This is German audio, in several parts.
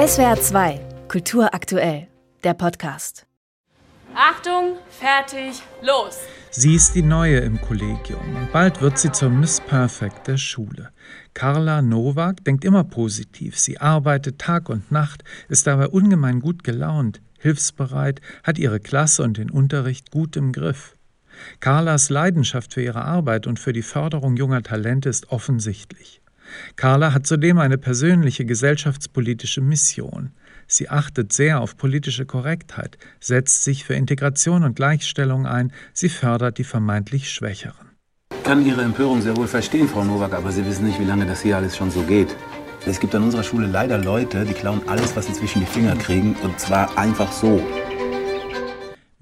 SWR 2, Kultur aktuell, der Podcast. Achtung, fertig, los! Sie ist die Neue im Kollegium und bald wird sie zur Miss Perfect der Schule. Carla Nowak denkt immer positiv. Sie arbeitet Tag und Nacht, ist dabei ungemein gut gelaunt, hilfsbereit, hat ihre Klasse und den Unterricht gut im Griff. Carlas Leidenschaft für ihre Arbeit und für die Förderung junger Talente ist offensichtlich. Carla hat zudem eine persönliche gesellschaftspolitische Mission. Sie achtet sehr auf politische Korrektheit, setzt sich für Integration und Gleichstellung ein, sie fördert die vermeintlich Schwächeren. Ich kann Ihre Empörung sehr wohl verstehen, Frau Nowak, aber Sie wissen nicht, wie lange das hier alles schon so geht. Es gibt an unserer Schule leider Leute, die klauen alles, was sie zwischen die Finger kriegen, und zwar einfach so.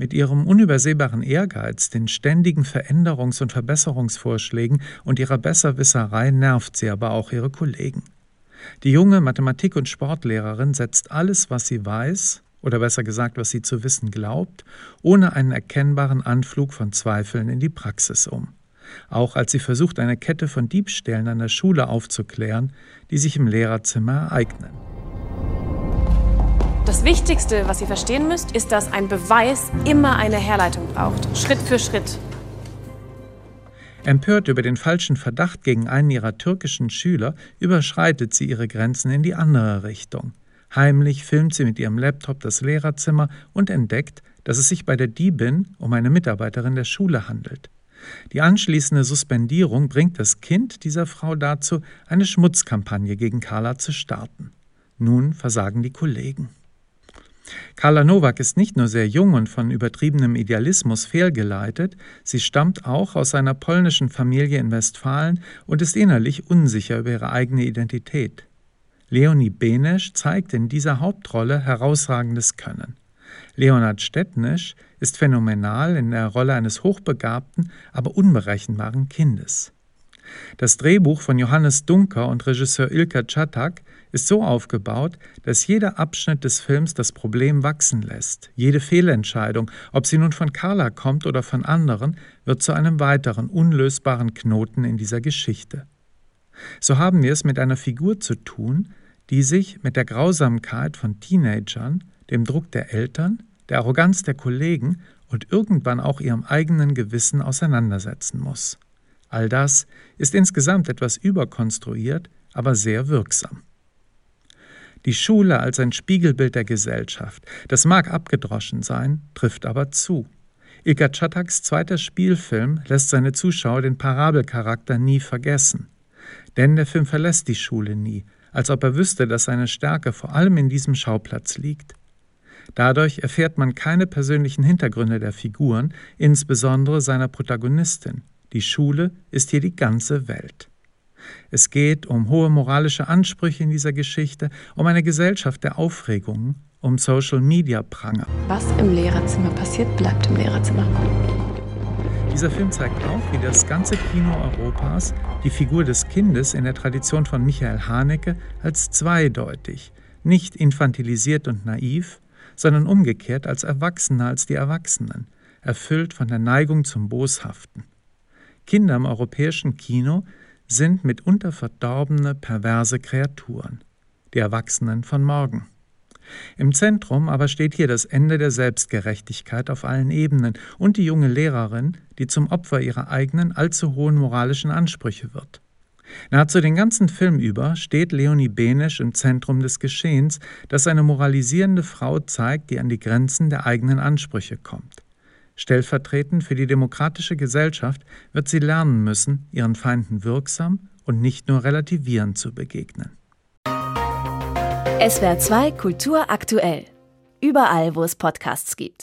Mit ihrem unübersehbaren Ehrgeiz, den ständigen Veränderungs- und Verbesserungsvorschlägen und ihrer Besserwisserei nervt sie aber auch ihre Kollegen. Die junge Mathematik- und Sportlehrerin setzt alles, was sie weiß, oder besser gesagt, was sie zu wissen glaubt, ohne einen erkennbaren Anflug von Zweifeln in die Praxis um. Auch als sie versucht, eine Kette von Diebstählen an der Schule aufzuklären, die sich im Lehrerzimmer ereignen. Das Wichtigste, was ihr verstehen müsst, ist, dass ein Beweis immer eine Herleitung braucht. Schritt für Schritt. Empört über den falschen Verdacht gegen einen ihrer türkischen Schüler überschreitet sie ihre Grenzen in die andere Richtung. Heimlich filmt sie mit ihrem Laptop das Lehrerzimmer und entdeckt, dass es sich bei der Diebin um eine Mitarbeiterin der Schule handelt. Die anschließende Suspendierung bringt das Kind dieser Frau dazu, eine Schmutzkampagne gegen Carla zu starten. Nun versagen die Kollegen. Carla Nowak ist nicht nur sehr jung und von übertriebenem Idealismus fehlgeleitet, sie stammt auch aus einer polnischen Familie in Westfalen und ist innerlich unsicher über ihre eigene Identität. Leonie Benesch zeigt in dieser Hauptrolle herausragendes Können. Leonhard Stettnisch ist phänomenal in der Rolle eines hochbegabten, aber unberechenbaren Kindes. Das Drehbuch von Johannes Dunker und Regisseur Ilka Czatak ist so aufgebaut, dass jeder Abschnitt des Films das Problem wachsen lässt. Jede Fehlentscheidung, ob sie nun von Carla kommt oder von anderen, wird zu einem weiteren unlösbaren Knoten in dieser Geschichte. So haben wir es mit einer Figur zu tun, die sich mit der Grausamkeit von Teenagern, dem Druck der Eltern, der Arroganz der Kollegen und irgendwann auch ihrem eigenen Gewissen auseinandersetzen muss. All das ist insgesamt etwas überkonstruiert, aber sehr wirksam. Die Schule als ein Spiegelbild der Gesellschaft, das mag abgedroschen sein, trifft aber zu. Ilka Chataks zweiter Spielfilm lässt seine Zuschauer den Parabelcharakter nie vergessen. Denn der Film verlässt die Schule nie, als ob er wüsste, dass seine Stärke vor allem in diesem Schauplatz liegt. Dadurch erfährt man keine persönlichen Hintergründe der Figuren, insbesondere seiner Protagonistin. Die Schule ist hier die ganze Welt. Es geht um hohe moralische Ansprüche in dieser Geschichte, um eine Gesellschaft der Aufregungen, um Social Media Pranger. Was im Lehrerzimmer passiert, bleibt im Lehrerzimmer. Dieser Film zeigt auch, wie das ganze Kino Europas die Figur des Kindes in der Tradition von Michael Haneke als zweideutig, nicht infantilisiert und naiv, sondern umgekehrt als erwachsener als die Erwachsenen, erfüllt von der Neigung zum Boshaften. Kinder im europäischen Kino sind mitunter verdorbene, perverse Kreaturen, die Erwachsenen von morgen. Im Zentrum aber steht hier das Ende der Selbstgerechtigkeit auf allen Ebenen und die junge Lehrerin, die zum Opfer ihrer eigenen allzu hohen moralischen Ansprüche wird. Nahezu den ganzen Film über steht Leonie Benesch im Zentrum des Geschehens, das eine moralisierende Frau zeigt, die an die Grenzen der eigenen Ansprüche kommt. Stellvertretend für die demokratische Gesellschaft wird sie lernen müssen, ihren Feinden wirksam und nicht nur relativierend zu begegnen. SWR 2 Kultur aktuell. Überall, wo es Podcasts gibt.